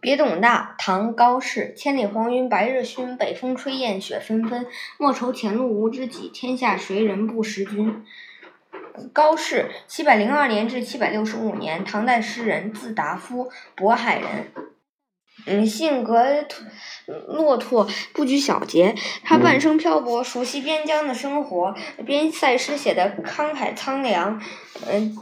别董大，唐·高适。千里黄云白日曛，北风吹雁雪纷纷。莫愁前路无知己，天下谁人不识君。高适，七百零二年至七百六十五年，唐代诗人，字达夫，渤海人。嗯，性格落拓，不拘小节。他半生漂泊，熟悉边疆的生活，边塞诗写的慷慨苍凉。嗯。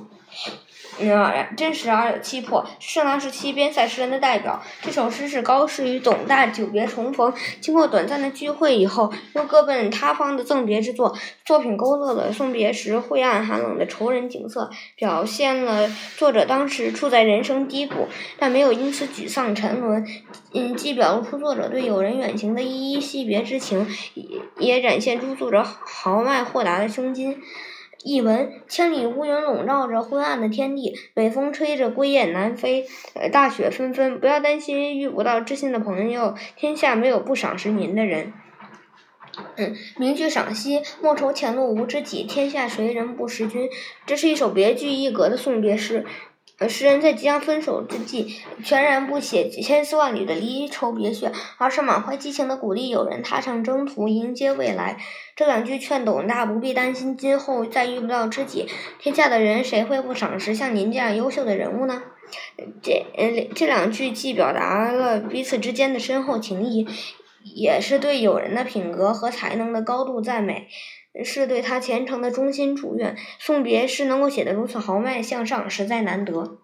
嗯，真实而有气魄，盛唐时期边塞诗人的代表。这首诗是高适与董大久别重逢，经过短暂的聚会以后，又各奔他方的赠别之作。作品勾勒了送别时晦暗寒冷的愁人景色，表现了作者当时处在人生低谷，但没有因此沮丧沉沦。嗯，既表露出作者对友人远行的依依惜别之情，也也展现出作者豪迈豁达的胸襟。译文：千里乌云笼罩着昏暗的天地，北风吹着归雁南飞，大雪纷纷。不要担心遇不到知心的朋友，天下没有不赏识您的人。嗯，名句赏析：莫愁前路无知己，天下谁人不识君。这是一首别具一格的送别诗。诗人在即将分手之际，全然不写千丝万缕的离愁别绪，而是满怀激情的鼓励友人踏上征途，迎接未来。这两句劝董大不必担心今后再遇不到知己，天下的人谁会不赏识像您这样优秀的人物呢？这呃这两句既表达了彼此之间的深厚情谊，也是对友人的品格和才能的高度赞美。是对他虔诚的衷心祝愿。送别诗能够写得如此豪迈向上，实在难得。